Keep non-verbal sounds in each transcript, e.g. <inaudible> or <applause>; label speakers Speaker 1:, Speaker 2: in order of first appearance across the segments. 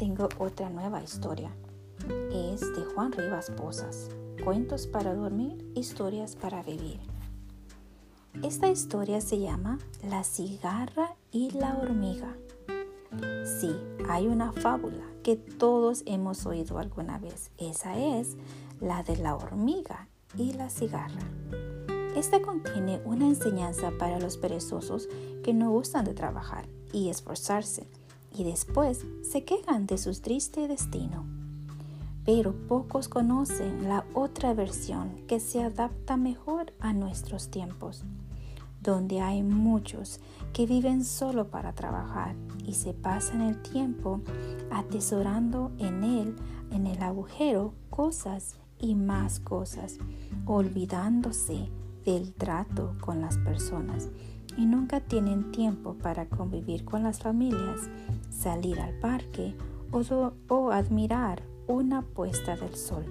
Speaker 1: tengo otra nueva historia. Es de Juan Rivas Posas. Cuentos para dormir, historias para vivir. Esta historia se llama La cigarra y la hormiga. Sí, hay una fábula que todos hemos oído alguna vez. Esa es la de la hormiga y la cigarra. Esta contiene una enseñanza para los perezosos que no gustan de trabajar y esforzarse y después se quejan de su triste destino. Pero pocos conocen la otra versión que se adapta mejor a nuestros tiempos, donde hay muchos que viven solo para trabajar y se pasan el tiempo atesorando en él, en el agujero, cosas y más cosas, olvidándose del trato con las personas y nunca tienen tiempo para convivir con las familias, salir al parque o, admirar una puesta del sol.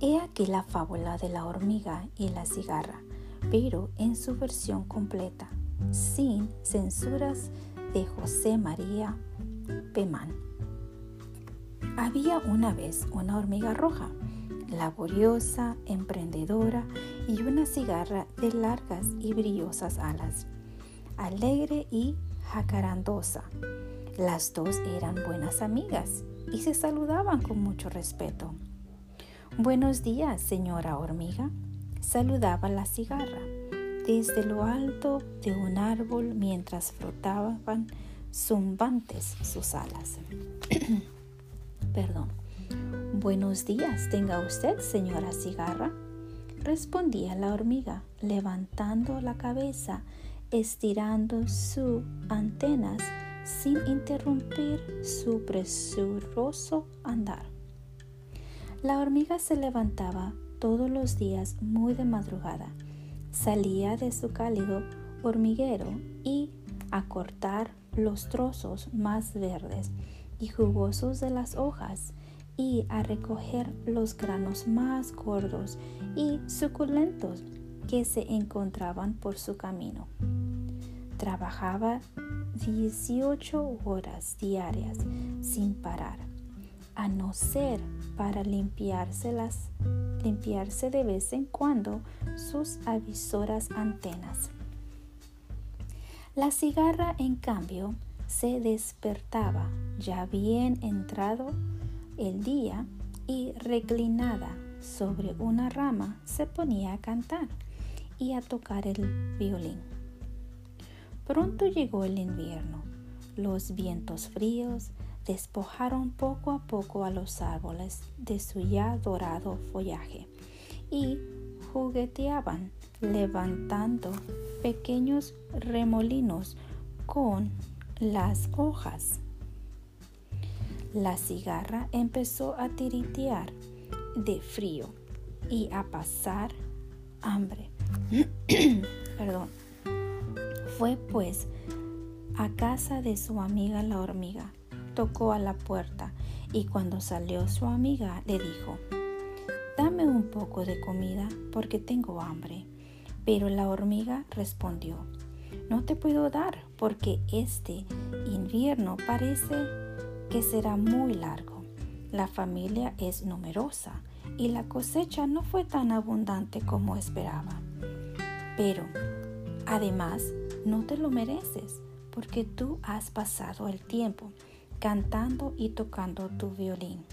Speaker 1: He aquí la fábula de la hormiga y la cigarra, pero en su versión completa, sin censuras de José María Pemán. Había una vez una hormiga roja laboriosa, emprendedora y una cigarra de largas y brillosas alas, alegre y jacarandosa. Las dos eran buenas amigas y se saludaban con mucho respeto. Buenos días, señora hormiga, saludaba la cigarra desde lo alto de un árbol mientras frotaban zumbantes sus alas. <clears throat> Perdón. Buenos días, tenga usted, señora cigarra, respondía la hormiga, levantando la cabeza, estirando sus antenas sin interrumpir su presuroso andar. La hormiga se levantaba todos los días muy de madrugada, salía de su cálido hormiguero y a cortar los trozos más verdes y jugosos de las hojas a recoger los granos más gordos y suculentos que se encontraban por su camino. Trabajaba 18 horas diarias sin parar, a no ser para limpiarse, limpiarse de vez en cuando sus avisoras antenas. La cigarra, en cambio, se despertaba ya bien entrado el día y reclinada sobre una rama se ponía a cantar y a tocar el violín. Pronto llegó el invierno. Los vientos fríos despojaron poco a poco a los árboles de su ya dorado follaje y jugueteaban levantando pequeños remolinos con las hojas la cigarra empezó a tiritear de frío y a pasar hambre. <clears throat> Perdón. Fue pues a casa de su amiga la hormiga. Tocó a la puerta y cuando salió su amiga le dijo, Dame un poco de comida porque tengo hambre. Pero la hormiga respondió, No te puedo dar porque este invierno parece que será muy largo. La familia es numerosa y la cosecha no fue tan abundante como esperaba. Pero, además, no te lo mereces porque tú has pasado el tiempo cantando y tocando tu violín,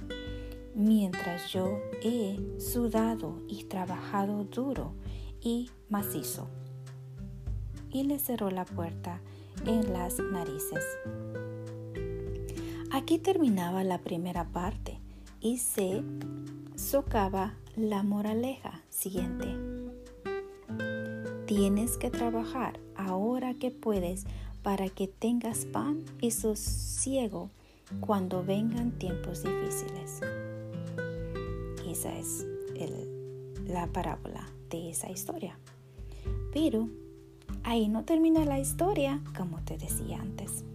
Speaker 1: mientras yo he sudado y trabajado duro y macizo. Y le cerró la puerta en las narices. Aquí terminaba la primera parte y se socava la moraleja siguiente. Tienes que trabajar ahora que puedes para que tengas pan y sosiego cuando vengan tiempos difíciles. Esa es la parábola de esa historia. Pero ahí no termina la historia, como te decía antes.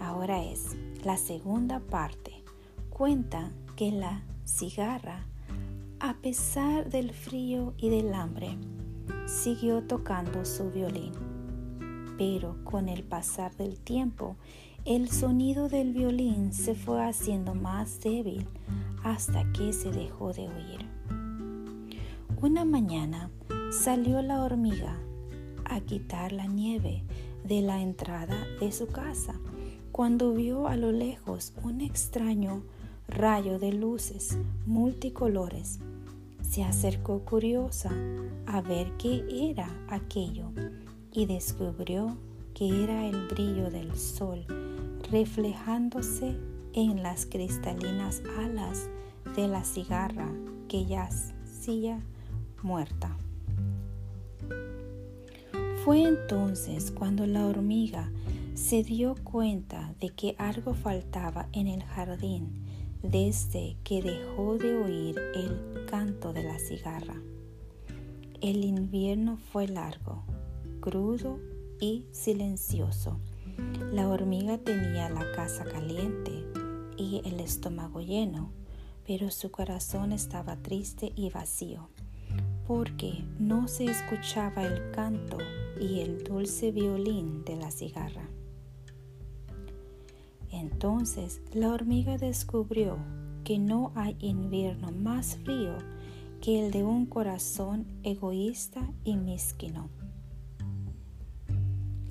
Speaker 1: Ahora es la segunda parte cuenta que la cigarra, a pesar del frío y del hambre, siguió tocando su violín. Pero con el pasar del tiempo, el sonido del violín se fue haciendo más débil hasta que se dejó de oír. Una mañana salió la hormiga a quitar la nieve de la entrada de su casa cuando vio a lo lejos un extraño rayo de luces multicolores. Se acercó curiosa a ver qué era aquello y descubrió que era el brillo del sol reflejándose en las cristalinas alas de la cigarra que yacía muerta. Fue entonces cuando la hormiga se dio cuenta de que algo faltaba en el jardín desde que dejó de oír el canto de la cigarra. El invierno fue largo, crudo y silencioso. La hormiga tenía la casa caliente y el estómago lleno, pero su corazón estaba triste y vacío, porque no se escuchaba el canto y el dulce violín de la cigarra. Entonces la hormiga descubrió que no hay invierno más frío que el de un corazón egoísta y mezquino.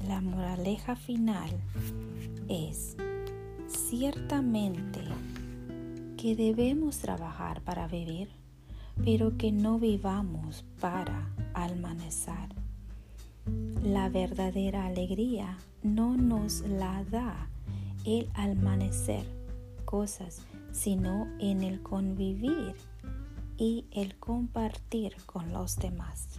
Speaker 1: La moraleja final es ciertamente que debemos trabajar para vivir, pero que no vivamos para almanecer. La verdadera alegría no nos la da el amanecer cosas, sino en el convivir y el compartir con los demás.